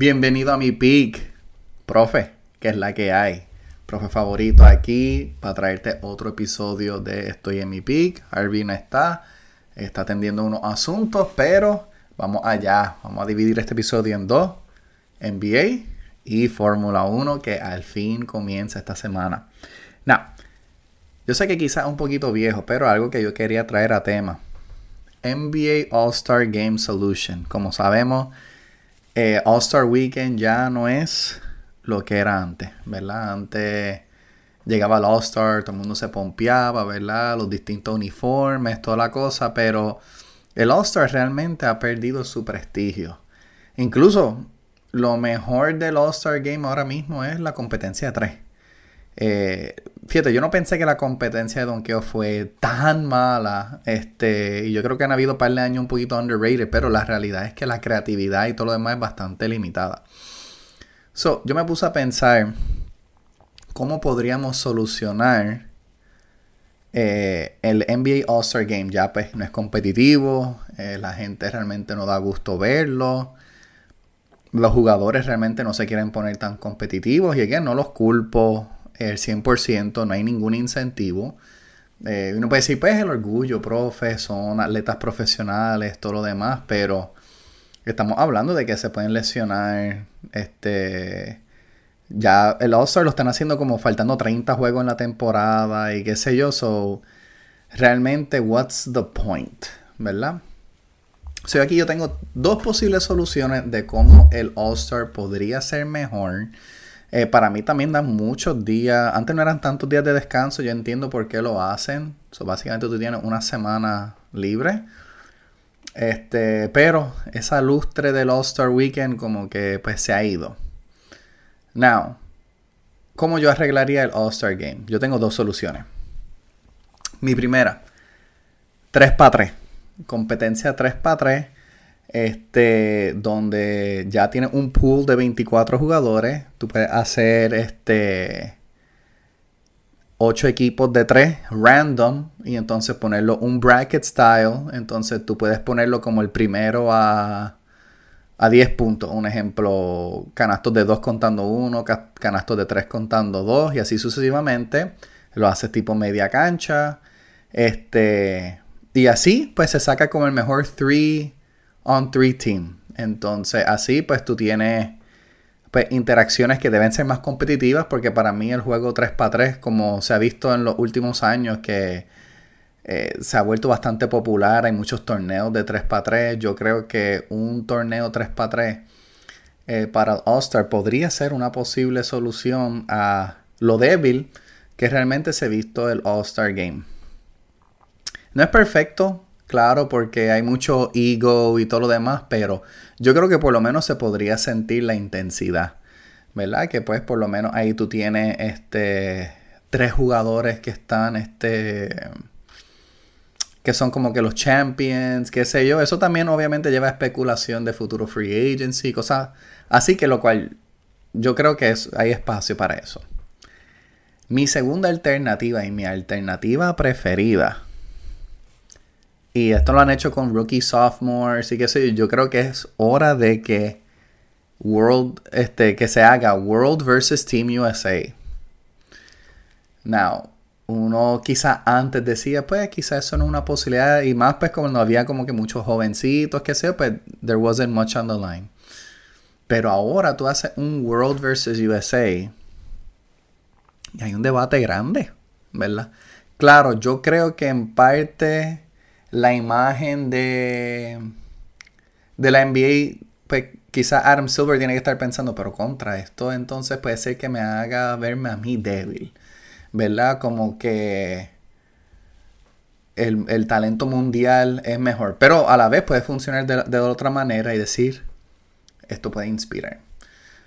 Bienvenido a mi peak, profe, que es la que hay. Profe favorito aquí para traerte otro episodio de Estoy en mi peak. Harvey no está, está atendiendo unos asuntos, pero vamos allá. Vamos a dividir este episodio en dos: NBA y Fórmula 1, que al fin comienza esta semana. Now, yo sé que quizás un poquito viejo, pero algo que yo quería traer a tema. NBA All-Star Game Solution. Como sabemos, eh, All-Star Weekend ya no es lo que era antes, ¿verdad? Antes llegaba el All-Star, todo el mundo se pompeaba, ¿verdad? Los distintos uniformes, toda la cosa, pero el All-Star realmente ha perdido su prestigio. Incluso lo mejor del All-Star Game ahora mismo es la competencia de tres. Eh, fíjate, yo no pensé que la competencia de donkeo fue tan mala. Este, y yo creo que han habido un par de años un poquito underrated, pero la realidad es que la creatividad y todo lo demás es bastante limitada. So, yo me puse a pensar cómo podríamos solucionar eh, el NBA All-Star Game. Ya pues no es competitivo, eh, la gente realmente no da gusto verlo. Los jugadores realmente no se quieren poner tan competitivos y again, no los culpo el 100%, no hay ningún incentivo. Eh, uno puede decir, pues el orgullo, profe, son atletas profesionales, todo lo demás, pero estamos hablando de que se pueden lesionar. Este, ya el All-Star lo están haciendo como faltando 30 juegos en la temporada y qué sé yo, so realmente, what's the point, ¿verdad? So aquí yo tengo dos posibles soluciones de cómo el All-Star podría ser mejor. Eh, para mí también dan muchos días. Antes no eran tantos días de descanso. Yo entiendo por qué lo hacen. So, básicamente tú tienes una semana libre. Este, pero esa lustre del All-Star Weekend como que pues se ha ido. Now, ¿cómo yo arreglaría el All-Star Game? Yo tengo dos soluciones. Mi primera, 3 para 3. Competencia 3 para 3 este, donde ya tienes un pool de 24 jugadores. Tú puedes hacer este 8 equipos de 3 random y entonces ponerlo un bracket style. Entonces tú puedes ponerlo como el primero a, a 10 puntos. Un ejemplo, canastos de 2 contando 1, canastos de 3 contando 2 y así sucesivamente. Lo haces tipo media cancha. Este, y así pues se saca como el mejor 3 on three team. Entonces, así pues tú tienes pues, interacciones que deben ser más competitivas porque para mí el juego 3x3, como se ha visto en los últimos años que eh, se ha vuelto bastante popular, hay muchos torneos de 3x3, yo creo que un torneo 3x3 eh, para All-Star podría ser una posible solución a lo débil que realmente se ha visto el All-Star Game. No es perfecto, Claro, porque hay mucho ego y todo lo demás, pero yo creo que por lo menos se podría sentir la intensidad, ¿verdad? Que pues por lo menos ahí tú tienes este tres jugadores que están este que son como que los champions, qué sé yo. Eso también obviamente lleva a especulación de futuro free agency, cosas así que lo cual yo creo que es, hay espacio para eso. Mi segunda alternativa y mi alternativa preferida y esto lo han hecho con rookie sophomores y qué sé yo. Yo creo que es hora de que World, este, que se haga World versus Team USA. Now, uno quizá antes decía, pues quizá eso no es una posibilidad. Y más pues como no había como que muchos jovencitos, que sé pues there wasn't much on the line. Pero ahora tú haces un World versus USA. Y hay un debate grande, ¿verdad? Claro, yo creo que en parte la imagen de, de la NBA, pues quizá Adam Silver tiene que estar pensando, pero contra esto entonces puede ser que me haga verme a mí débil, ¿verdad? Como que el, talento mundial es mejor, pero a la vez puede funcionar de, otra manera y decir, esto puede inspirar.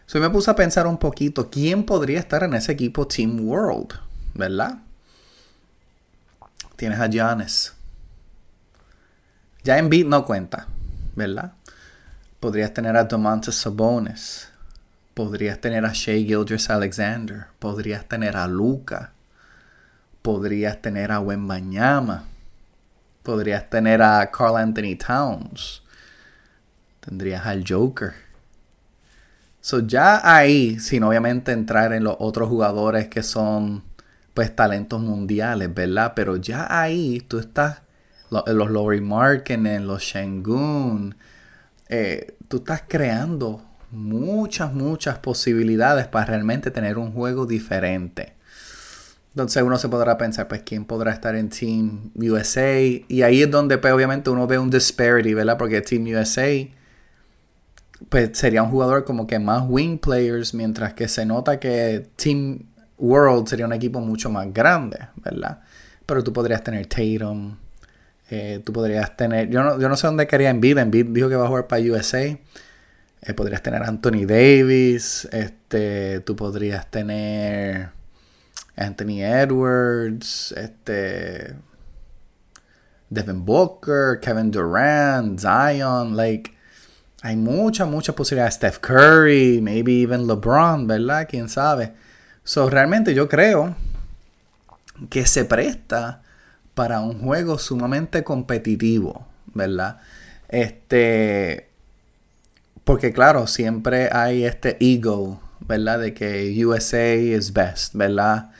So, me puse a pensar un poquito, ¿quién podría estar en ese equipo Team World? ¿Verdad? Tienes a Giannis. Ya en beat no cuenta, ¿verdad? Podrías tener a Domantas Sabonis. Podrías tener a Shea Gildress Alexander. Podrías tener a Luca. Podrías tener a Wembanyama. Podrías tener a Carl Anthony Towns. Tendrías al Joker. So ya ahí, sin obviamente entrar en los otros jugadores que son pues talentos mundiales, ¿verdad? Pero ya ahí tú estás, los, Lori Markkinen, los Shengun, eh, tú estás creando muchas, muchas posibilidades para realmente tener un juego diferente. Entonces uno se podrá pensar, pues, ¿quién podrá estar en Team USA? Y ahí es donde, pues, obviamente uno ve un disparity, ¿verdad? Porque Team USA, pues, sería un jugador como que más wing players, mientras que se nota que Team World sería un equipo mucho más grande, ¿verdad? Pero tú podrías tener Tatum, eh, tú podrías tener, yo no, yo no sé dónde quería Embiid, Embiid dijo que va a jugar para USA. Eh, podrías tener Anthony Davis, este, tú podrías tener Anthony Edwards, este, Devin Booker, Kevin Durant, Zion, like, hay muchas, muchas posibilidades. Steph Curry, maybe even LeBron, ¿verdad? Quién sabe. So, realmente yo creo que se presta para un juego sumamente competitivo, ¿verdad? Este, porque claro, siempre hay este ego, ¿verdad? De que USA is best, ¿verdad?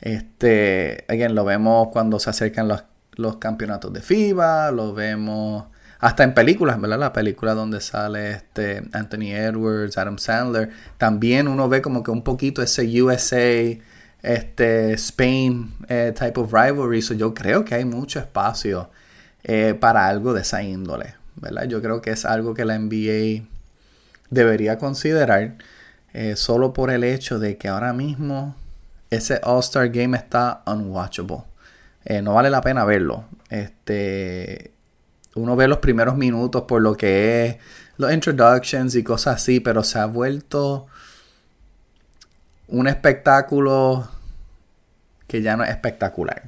Este, again, lo vemos cuando se acercan los, los campeonatos de FIBA, lo vemos hasta en películas, ¿verdad? La película donde sale este Anthony Edwards, Adam Sandler, también uno ve como que un poquito ese USA, este Spain eh, type of rivalry. So yo creo que hay mucho espacio eh, para algo de esa índole, ¿verdad? Yo creo que es algo que la NBA debería considerar eh, solo por el hecho de que ahora mismo ese All-Star Game está unwatchable. Eh, no vale la pena verlo. Este, uno ve los primeros minutos por lo que es los introductions y cosas así, pero se ha vuelto un espectáculo que ya no es espectacular,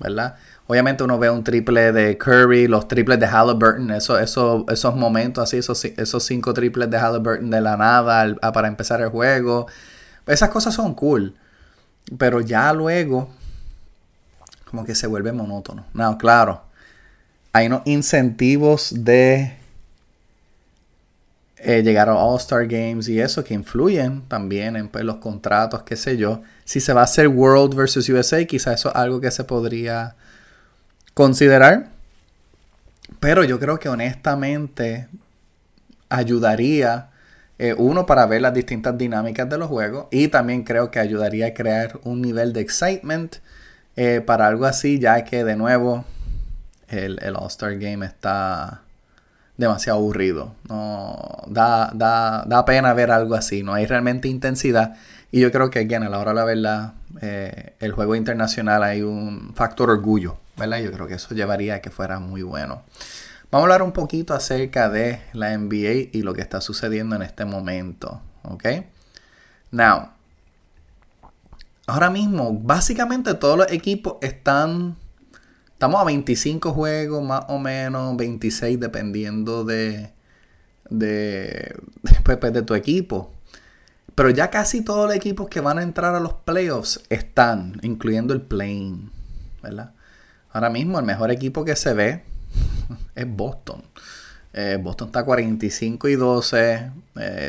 ¿verdad? Obviamente uno ve un triple de Curry, los triples de Halliburton, eso, eso, esos momentos así, esos, esos cinco triples de Halliburton de la nada para empezar el juego. Esas cosas son cool. Pero ya luego, como que se vuelve monótono. No, claro, hay unos incentivos de eh, llegar a All-Star Games y eso que influyen también en pues, los contratos, qué sé yo. Si se va a hacer World versus USA, quizá eso es algo que se podría considerar. Pero yo creo que honestamente ayudaría eh, uno, para ver las distintas dinámicas de los juegos. Y también creo que ayudaría a crear un nivel de excitement eh, para algo así, ya que de nuevo el, All-Star Game está demasiado aburrido. No, da, da, da, pena ver algo así. No hay realmente intensidad. Y yo creo que, again, a la hora de la verdad, eh, el juego internacional hay un factor orgullo. ¿verdad? Yo creo que eso llevaría a que fuera muy bueno. Vamos a hablar un poquito acerca de la NBA y lo que está sucediendo en este momento. ¿Ok? Now, ahora mismo, básicamente todos los equipos están. Estamos a 25 juegos, más o menos, 26, dependiendo de. de. Pues, pues, de tu equipo. Pero ya casi todos los equipos que van a entrar a los playoffs están, incluyendo el plane. ¿Verdad? Ahora mismo, el mejor equipo que se ve es Boston. Eh, Boston está 45 y 12,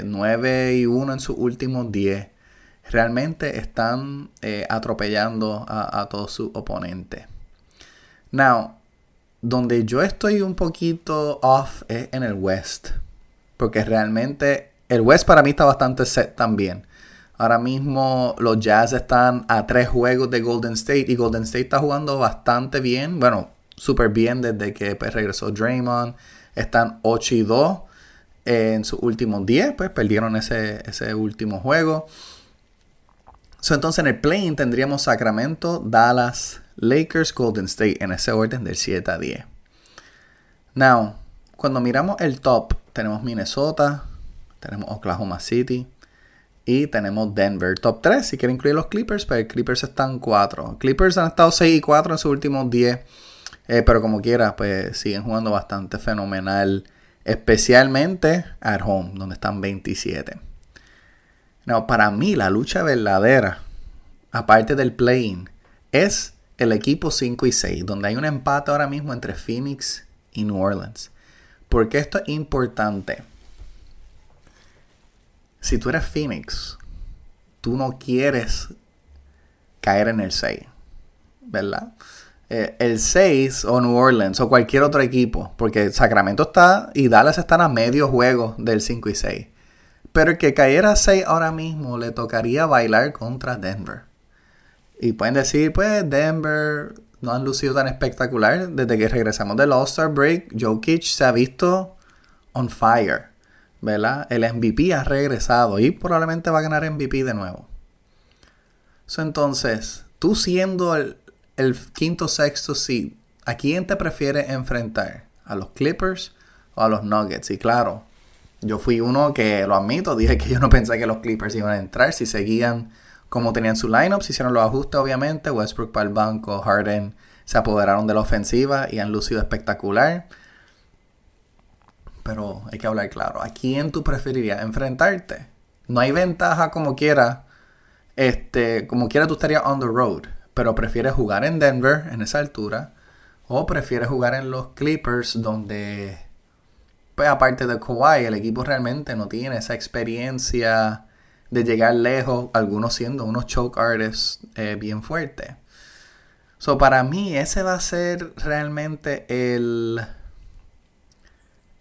9 eh, y 1 en sus últimos 10. Realmente están eh, atropellando a todos sus oponentes. Now, donde yo estoy un poquito off es en el West. Porque realmente el West para mí está bastante set también. Ahora mismo los Jazz están a tres juegos de Golden State y Golden State está jugando bastante bien. Bueno, súper bien desde que pues, regresó Draymond. Están 8 y 2 en sus últimos 10, pues perdieron ese, ese último juego. entonces en el play tendríamos Sacramento, Dallas, Lakers, Golden State en ese orden del 7 a 10. Now, cuando miramos el top, tenemos Minnesota, tenemos Oklahoma City y tenemos Denver. Top 3, si quieren incluir los Clippers, pero Clippers están 4. Clippers han estado 6 y 4 en sus últimos 10. Eh, pero como quiera, pues siguen jugando bastante fenomenal. Especialmente at home, donde están 27. No, para mí la lucha verdadera, aparte del playing, es el equipo 5 y 6, donde hay un empate ahora mismo entre Phoenix y New Orleans. Porque esto es importante. si tú eres Phoenix, tú no quieres caer en el 6, ¿verdad? Eh, el 6 o New Orleans o cualquier otro equipo, porque Sacramento está y Dallas están a medio juego del 5 y 6. Pero el que cayera 6 ahora mismo le tocaría bailar contra Denver. Y pueden decir, pues Denver no han lucido tan espectacular. Desde que regresamos del All-Star Break, Jokic se ha visto on fire. ¿Verdad? El MVP ha regresado y probablemente va a ganar MVP de nuevo. entonces, tú siendo el, el quinto sexto seed, ¿a quién te prefieres enfrentar? ¿A los Clippers o a los Nuggets? Y claro, yo fui uno que lo admito, dije que yo no pensé que los Clippers iban a entrar si seguían como tenían su lineup, se hicieron los ajustes obviamente, Westbrook para el banco, Harden se apoderaron de la ofensiva y han lucido espectacular. Pero hay que hablar claro, ¿a quién tú preferirías enfrentarte? No hay ventaja como quiera, este, como quiera tú estarías on the road pero prefieres jugar en Denver en esa altura o prefieres jugar en los Clippers donde pues aparte de Kawhi el equipo realmente no tiene esa experiencia de llegar lejos, algunos siendo unos choke artists eh, bien fuertes. So, para mí ese va a ser realmente el,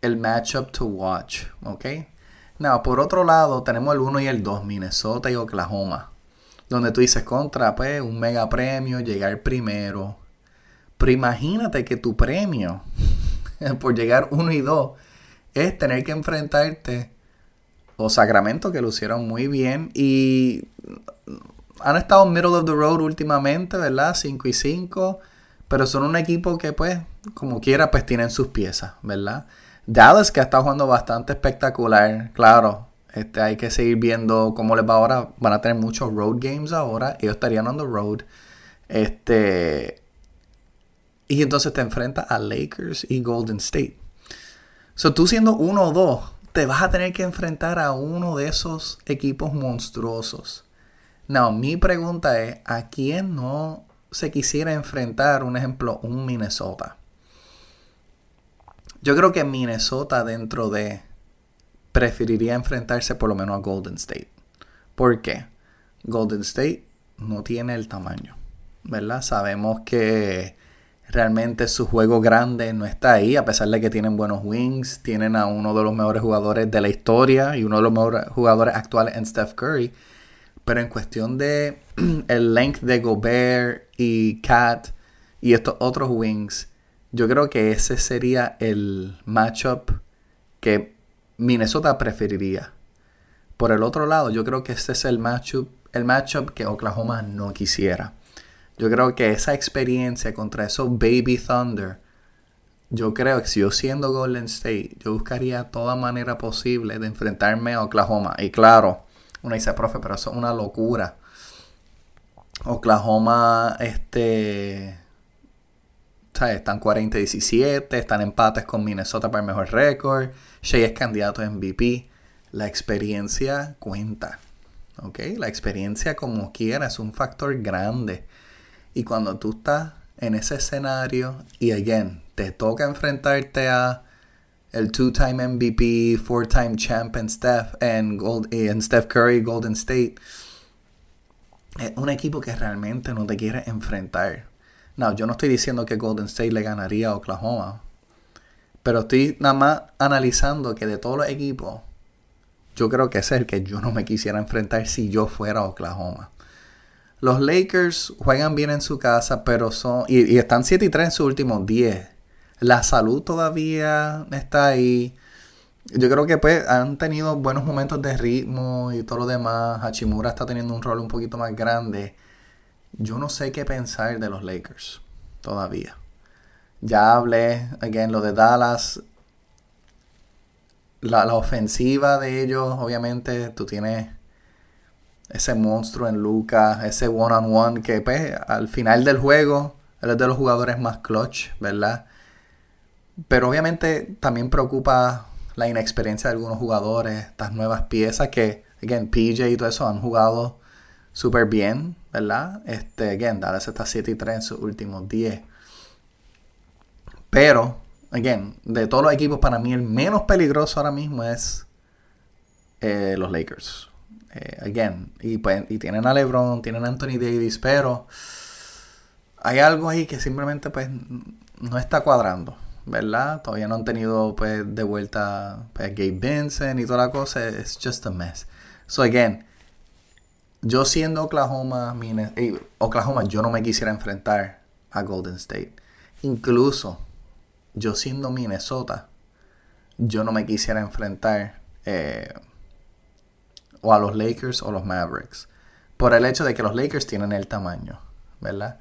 el matchup to watch, ¿ok? Now, por otro lado, tenemos el 1 y el 2, Minnesota y Oklahoma donde tú dices contra, pues, un mega premio, llegar primero. Pero imagínate que tu premio por llegar uno y dos es tener que enfrentarte o Sacramento que lo hicieron muy bien y han estado middle of the road últimamente, ¿verdad? 5 y 5, pero son un equipo que pues como quiera pues tienen sus piezas, ¿verdad? Dallas que estado jugando bastante espectacular, claro, este, hay que seguir viendo cómo les va ahora. Van a tener muchos road games ahora. Ellos estarían on the road. Este. Y entonces te enfrentas a Lakers y Golden State. So tú siendo uno o dos, te vas a tener que enfrentar a uno de esos equipos monstruosos. Now, mi pregunta es: ¿a quién no se quisiera enfrentar, un ejemplo, un Minnesota? Yo creo que Minnesota dentro de preferiría enfrentarse por lo menos a Golden State. ¿Por qué? Golden State no tiene el tamaño, ¿verdad? Sabemos que realmente su juego grande no está ahí, a pesar de que tienen buenos wings, tienen a uno de los mejores jugadores de la historia y uno de los mejores jugadores actuales en Steph Curry. Pero en cuestión de el length de Gobert y Cat y estos otros wings, yo creo que ese sería el matchup que Minnesota preferiría. Por el otro lado, yo creo que este es el matchup, el matchup que Oklahoma no quisiera. Yo creo que esa experiencia contra esos Baby Thunder, yo creo que si yo siendo Golden State, yo buscaría toda manera posible de enfrentarme a Oklahoma. Y claro, uno dice, profe, pero eso es una locura. Oklahoma, este, están 40-17, están empates con Minnesota para el mejor récord. Shea es candidato a MVP. La experiencia cuenta. ¿Ok? La experiencia como quiera es un factor grande. Y cuando tú estás en ese escenario y again, te toca enfrentarte a el two-time MVP, four-time champion Steph and, Gold, and Steph Curry, Golden State. Es un equipo que realmente no te quiere enfrentar. No, yo no estoy diciendo que Golden State le ganaría a Oklahoma. Pero estoy nada más analizando que de todos los equipos, yo creo que es el que yo no me quisiera enfrentar si yo fuera Oklahoma. Los Lakers juegan bien en su casa, pero son. Y, están 7 y 3 en sus últimos 10. La salud todavía está ahí. Yo creo que pues han tenido buenos momentos de ritmo y todo lo demás. Hachimura está teniendo un rol un poquito más grande. Yo no sé qué pensar de los Lakers todavía. Ya hablé, again, lo de Dallas. La, ofensiva de ellos, obviamente, tú tienes ese monstruo en Lucas, ese one-on-one que pues, al final del juego, él es de los jugadores más clutch, ¿verdad? Pero obviamente también preocupa la inexperiencia de algunos jugadores, estas nuevas piezas que, again, PJ y todo eso han jugado súper bien, ¿verdad? Este, again, Dallas está 7 y 3 en sus últimos 10. Pero, again, de todos los equipos, para mí el menos peligroso ahora mismo es eh, los Lakers. Eh, again, y, pues, y tienen a LeBron, tienen a Anthony Davis, pero hay algo ahí que simplemente pues no está cuadrando, ¿verdad? Todavía no han tenido pues de vuelta pues, Gabe Vincent y toda la cosa, it's just a mess. So again, yo siendo Oklahoma, Oklahoma, yo no me quisiera enfrentar a Golden State. Incluso yo siendo Minnesota, yo no me quisiera enfrentar eh, o a los Lakers o los Mavericks. Por el hecho de que los Lakers tienen el tamaño, ¿verdad?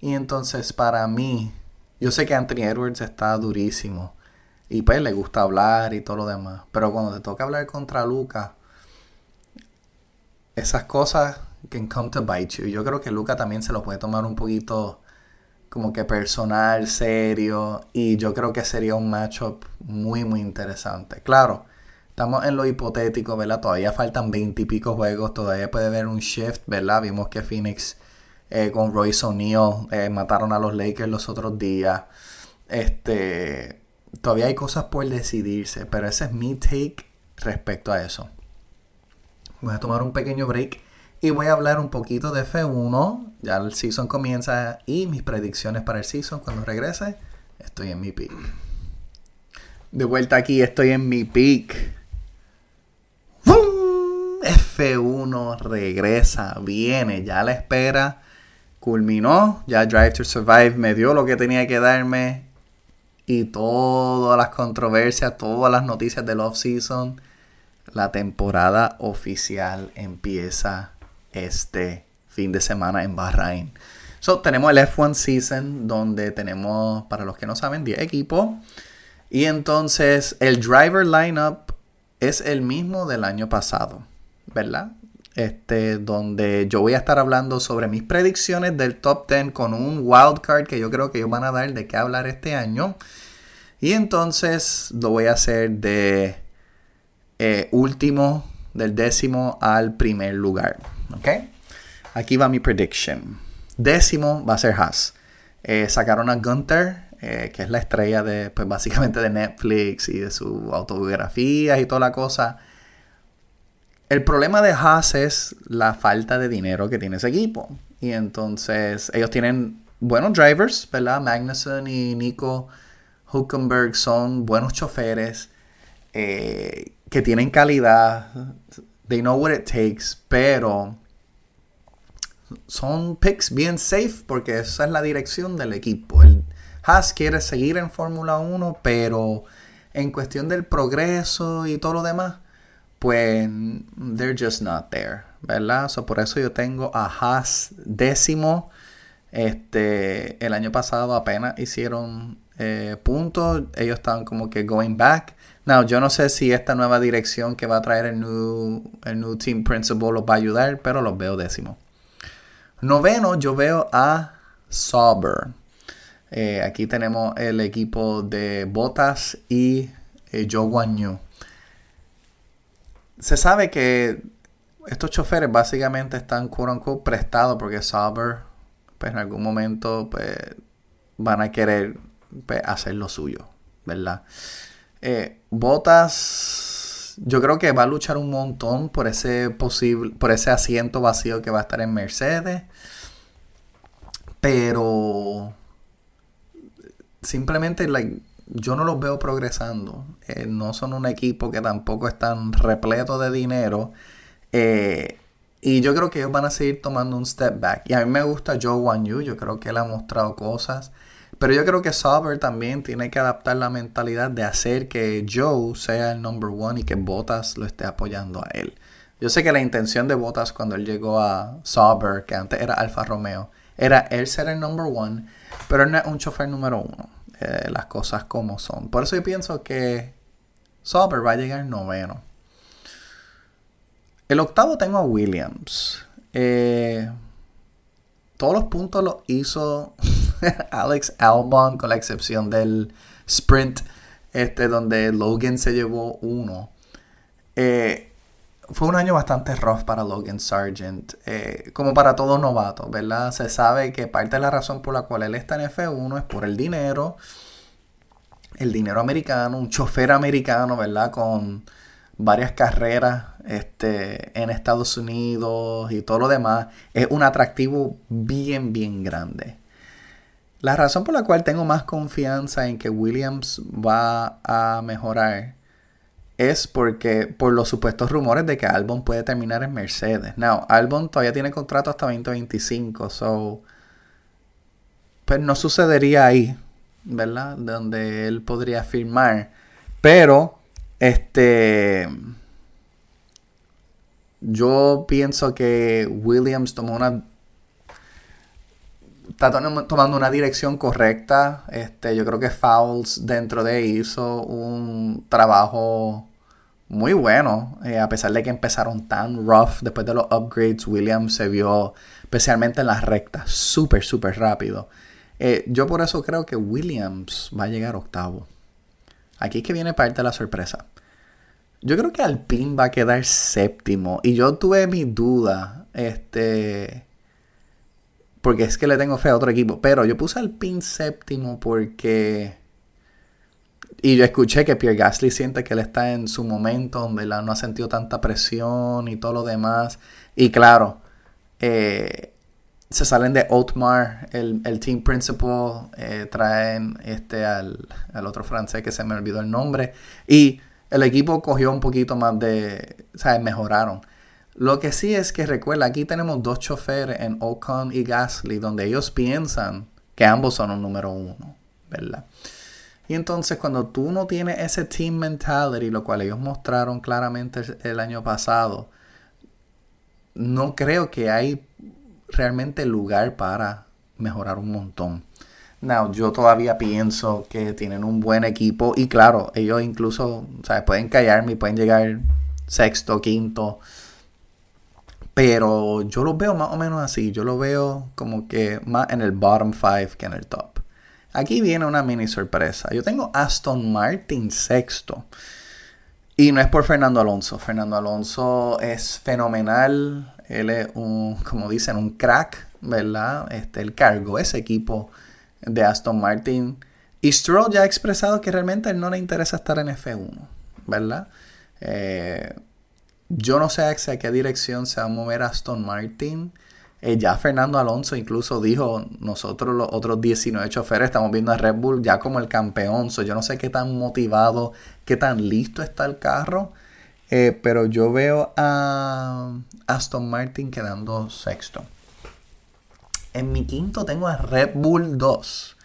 Y entonces para mí, yo sé que Anthony Edwards está durísimo. Y pues le gusta hablar y todo lo demás. Pero cuando te toca hablar contra Luca, esas cosas can come to bite you. Yo creo que Luca también se lo puede tomar un poquito como que personal, serio. Y yo creo que sería un matchup muy, muy interesante. Claro, estamos en lo hipotético, ¿verdad? Todavía faltan 20 y pico juegos. Todavía puede haber un shift, ¿verdad? Vimos que Phoenix eh, con Royce O'Neal, eh, mataron a los Lakers los otros días. Este, todavía hay cosas por decidirse, pero ese es mi take respecto a eso. Voy a tomar un pequeño break y voy a hablar un poquito de F1. Ya el season comienza y mis predicciones para el season cuando regrese. Estoy en mi peak. De vuelta aquí, estoy en mi peak. F1 regresa, viene, ya la espera culminó, ya Drive to Survive me dio lo que tenía que darme y todas las controversias, todas las noticias del off-season, la temporada oficial empieza este fin de semana en Bahrain. So, tenemos el F1 Season donde tenemos, para los que no saben, 10 equipos. Y entonces el driver lineup es el mismo del año pasado, ¿verdad? este, donde yo voy a estar hablando sobre mis predicciones del top 10 con un wild card que yo creo que ellos van a dar de qué hablar este año. Y entonces lo voy a hacer de eh, último, del décimo al primer lugar. ¿Ok? Aquí va mi prediction. Décimo va a ser Haas. Eh, sacaron a Gunther, eh, que es la estrella de, pues básicamente de Netflix y de su autobiografía y toda la cosa. El problema de Haas es la falta de dinero que tiene ese equipo. Y entonces ellos tienen buenos drivers, ¿verdad? Magnussen y Nico Huckenberg son buenos choferes eh, que tienen calidad. They know what it takes, pero son picks bien safe porque esa es la dirección del equipo. Haas quiere seguir en Fórmula 1, pero en cuestión del progreso y todo lo demás, pues they're just not there, ¿verdad? por eso yo tengo a Haas décimo. Este, el año pasado apenas hicieron eh, puntos, ellos estaban como que going back. Now, yo no sé si esta nueva dirección que va a traer el new, el new team principal los va a ayudar, pero los veo décimo. Noveno, yo veo a Sauber. Eh, aquí tenemos el equipo de Bottas y eh, Joe Guan se sabe que estos choferes básicamente están quote prestados porque Sauber pues en algún momento pues van a querer pues, hacer lo suyo, ¿verdad? Eh, Botas yo creo que va a luchar un montón por ese posible por ese asiento vacío que va a estar en Mercedes. Pero simplemente like, yo no los veo progresando. Eh, no son un equipo que tampoco están repleto de dinero. Eh, y yo creo que ellos van a seguir tomando un step back. Y a mí me gusta Joe Wan Yu. Yo creo que él ha mostrado cosas. Pero yo creo que Sauber también tiene que adaptar la mentalidad de hacer que Joe sea el number one y que Bottas lo esté apoyando a él. Yo sé que la intención de Bottas cuando él llegó a Sauber, que antes era Alfa Romeo, era él ser el number one, pero él no es un chofer número uno. Eh, las cosas como son. Por eso yo pienso que Sauber va a llegar noveno. El octavo tengo a Williams. Eh, todos los puntos los hizo Alex Albon, con la excepción del sprint, este, donde Logan se llevó uno. Eh, fue un año bastante rough para Logan Sargent, eh, como para todo novato, ¿verdad? Se sabe que parte de la razón por la cual él está en F1 es por el dinero, el dinero americano, un chofer americano, ¿verdad? Con varias carreras este, en Estados Unidos y todo lo demás, es un atractivo bien, bien grande. La razón por la cual tengo más confianza en que Williams va a mejorar es porque por los supuestos rumores de que Albon puede terminar en Mercedes. Now, Albon todavía tiene contrato hasta 2025, so pues no sucedería ahí, ¿verdad? Donde él podría firmar, pero este yo pienso que Williams tomó una está tomando una dirección correcta. Este, yo creo que Fouls dentro de hizo un trabajo muy bueno. Eh, a pesar de que empezaron tan rough después de los upgrades, Williams se vio especialmente en las rectas súper, súper rápido. Eh, yo por eso creo que Williams va a llegar octavo. Aquí es que viene parte de la sorpresa. Yo creo que Alpine va a quedar séptimo. Y yo tuve mi duda. Este porque es que le tengo fe a otro equipo. Pero yo puse al pin séptimo porque. Y yo escuché que Pierre Gasly siente que él está en su momento donde no ha sentido tanta presión y todo lo demás. Y claro, eh, se salen de Otmar, el, team principal, eh, traen este al, al, otro francés que se me olvidó el nombre. Y el equipo cogió un poquito más de. ¿Sabes? Mejoraron. Lo que sí es que recuerda, aquí tenemos dos choferes en Ocon y Gasly, donde ellos piensan que ambos son un número uno, ¿verdad? Y entonces cuando tú no tienes ese team mentality, lo cual ellos mostraron claramente el año pasado, no creo que hay realmente lugar para mejorar un montón. Now, yo todavía pienso que tienen un buen equipo y claro, ellos incluso ¿sabes? pueden callarme y pueden llegar sexto, quinto, pero yo lo veo más o menos así. Yo lo veo como que más en el bottom 5 que en el top. Aquí viene una mini sorpresa. Yo tengo Aston Martin sexto. Y no es por Fernando Alonso. Fernando Alonso es fenomenal. Él es un, como dicen, un crack, ¿verdad? Este, él cargó ese equipo de Aston Martin. Y Stroll ya ha expresado que realmente a él no le interesa estar en F1, ¿verdad? Eh, yo no sé a qué dirección se va a mover Aston Martin. Eh, ya Fernando Alonso incluso dijo, nosotros los otros 19 choferes estamos viendo a Red Bull ya como el campeón. yo no sé qué tan motivado, qué tan listo está el carro. Eh, pero yo veo a Aston Martin quedando sexto. En mi quinto tengo a Red Bull 2,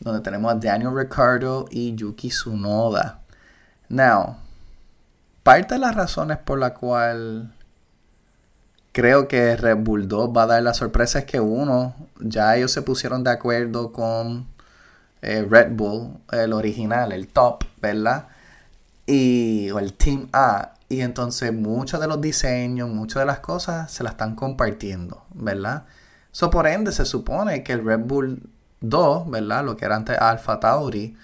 donde tenemos a Daniel Ricciardo y Yuki Tsunoda. Now, parte de las razones por la cual creo que Red Bull 2 va a dar la sorpresa es que uno, ya ellos se pusieron de acuerdo con eh, Red Bull, el original, el top, ¿verdad? Y, o el Team A. Y entonces muchos de los diseños, muchas de las cosas se las están compartiendo, ¿verdad? So, por ende, se supone que el Red Bull 2, ¿verdad? Lo que era antes Alpha Tauri,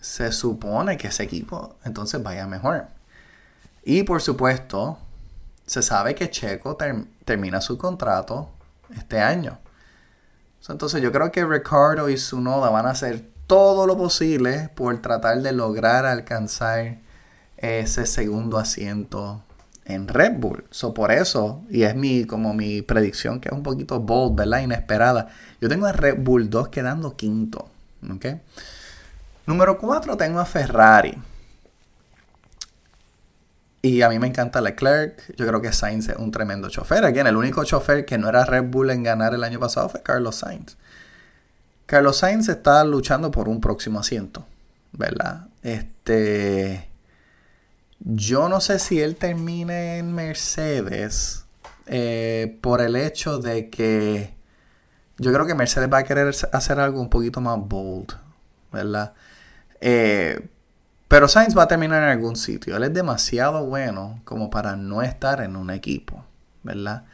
se supone que ese equipo entonces vaya mejor. Y por supuesto, se sabe que Checo termina su contrato este año. Entonces yo creo que Ricardo y Sunoda van a hacer todo lo posible por tratar de lograr alcanzar ese segundo asiento en Red Bull. So, por eso, y es mi, como mi predicción que es un poquito bold, ¿verdad? Inesperada. Yo tengo a Red Bull 2 quedando quinto. Número 4 tengo a Ferrari. Y a mí me encanta Leclerc. Yo creo que Sainz es un tremendo chofer. Aquí, el único chofer que no era Red Bull en ganar el año pasado fue Carlos Sainz. Carlos Sainz está luchando por un próximo asiento, ¿verdad? Este. Yo no sé si él termine en Mercedes eh, por el hecho de que yo creo que Mercedes va a querer hacer algo un poquito más bold, ¿verdad? Eh, pero Sainz va a terminar en algún sitio. Él es demasiado bueno como para no estar en un equipo, ¿verdad?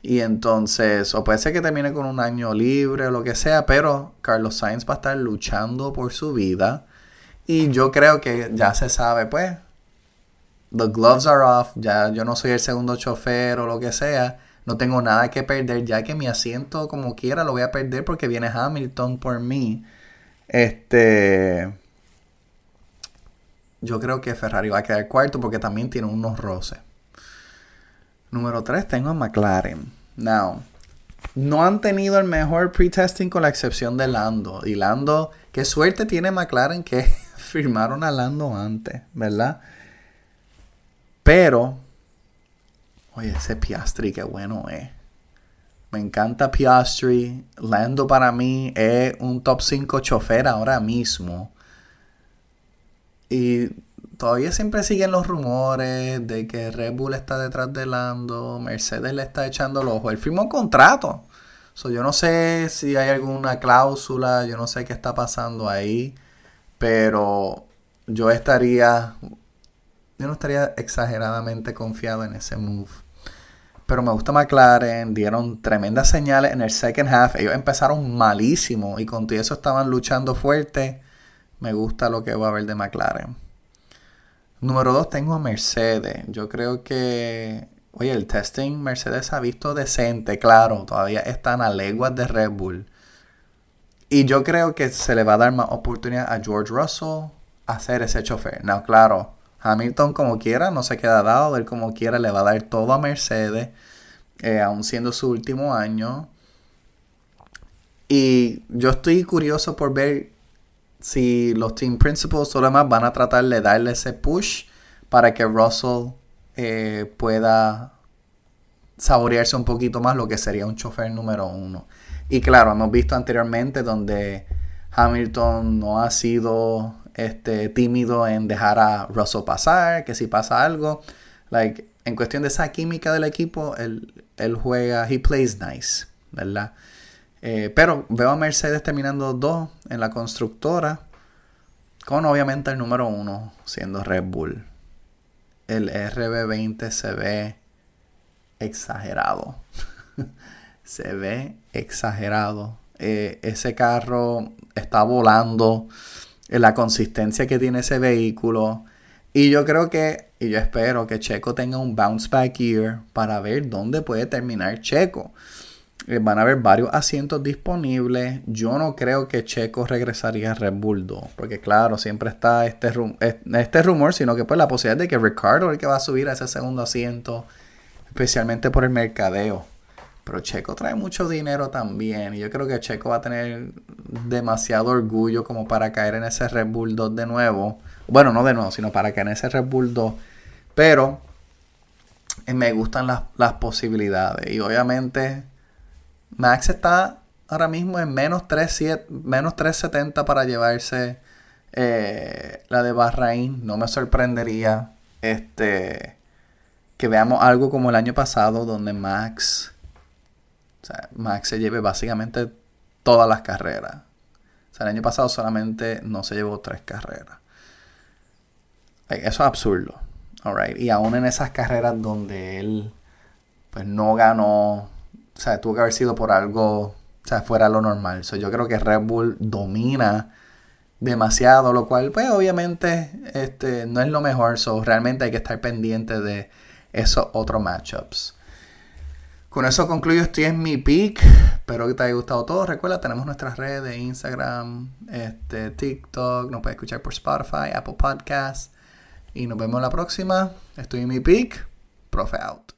Y entonces, o puede ser que termine con un año libre o lo que sea, pero Carlos Sainz va a estar luchando por su vida. Y yo creo que ya se sabe, pues, the gloves are off, ya yo no soy el segundo chofer o lo que sea, no tengo nada que perder, ya que mi asiento como quiera lo voy a perder porque viene Hamilton por mí. Este yo creo que Ferrari va a quedar cuarto porque también tiene unos roces. Número 3 tengo a McLaren. Now, no han tenido el mejor pre-testing con la excepción de Lando. Y Lando, qué suerte tiene McLaren que firmaron a Lando antes, ¿verdad? Pero, oye, ese Piastri, qué bueno es. Me encanta Piastri. Lando para mí es un top 5 chofer ahora mismo. Y todavía siempre siguen los rumores de que Red Bull está detrás de Lando, Mercedes le está echando el ojo. Él firmó un contrato. yo no sé si hay alguna cláusula, yo no sé qué está pasando ahí, pero yo estaría, yo no estaría exageradamente confiado en ese move. Pero me gusta McLaren, dieron tremendas señales en el second half. Ellos empezaron malísimo y con todo eso estaban luchando fuerte. Me gusta lo que va a haber de McLaren. Número dos, tengo a Mercedes. Yo creo que, oye, el testing Mercedes ha visto decente, claro, todavía están a leguas de Red Bull. Y yo creo que se le va a dar más oportunidad a George Russell a ese chofer. No, claro, Hamilton como quiera no se queda dado, él como quiera le va a dar todo a Mercedes, eh, aún siendo su último año. Y yo estoy curioso por ver si los team principals o demás van a tratar de darle ese push para que Russell eh, pueda saborearse un poquito más lo que sería un chofer número uno. Y claro, hemos visto anteriormente donde Hamilton no ha sido este, tímido en dejar a Russell pasar, que si pasa algo, like, en cuestión de esa química del equipo, él, él juega, he plays nice, ¿verdad? Eh, pero veo a Mercedes terminando dos en la constructora. Con obviamente el número uno siendo Red Bull. El RB20 se ve exagerado. se ve exagerado. Eh, ese carro está volando. En la consistencia que tiene ese vehículo. Y yo creo que, y yo espero que Checo tenga un bounce back year para ver dónde puede terminar Checo. Eh, van a haber varios asientos disponibles. Yo no creo que Checo regresaría a Red Bull 2. Porque claro, siempre está este, este rumor, sino que pues la posibilidad de que Ricardo es el que va a subir a ese segundo asiento. Especialmente por el mercadeo. Pero Checo trae mucho dinero también. Y yo creo que Checo va a tener demasiado orgullo como para caer en ese Red Bull 2 de nuevo. Bueno, no de nuevo, sino para caer en ese Red Bull 2. Pero eh, me gustan las, las posibilidades. Y obviamente Max está ahora mismo en menos, 3, menos 370 para llevarse eh, la de Bahrain. No me sorprendería este, que veamos algo como el año pasado donde Max, Max se lleve básicamente todas las carreras. O sea, el año pasado solamente no se llevó tres carreras. Eso es absurdo. Y aún en esas carreras donde él pues no ganó o sea, tuvo que haber sido por algo, o sea, fuera lo normal. yo creo que Red Bull domina demasiado, lo cual, pues obviamente, este, no es lo mejor. So, realmente hay que estar pendiente de esos otros matchups. Con eso concluyo, estoy en mi pick. Espero que te haya gustado todo. Recuerda, tenemos nuestras redes, Instagram, este, TikTok, nos puedes escuchar por Spotify, Apple Podcasts. Y nos vemos la próxima. Estoy en mi pick. Profe out.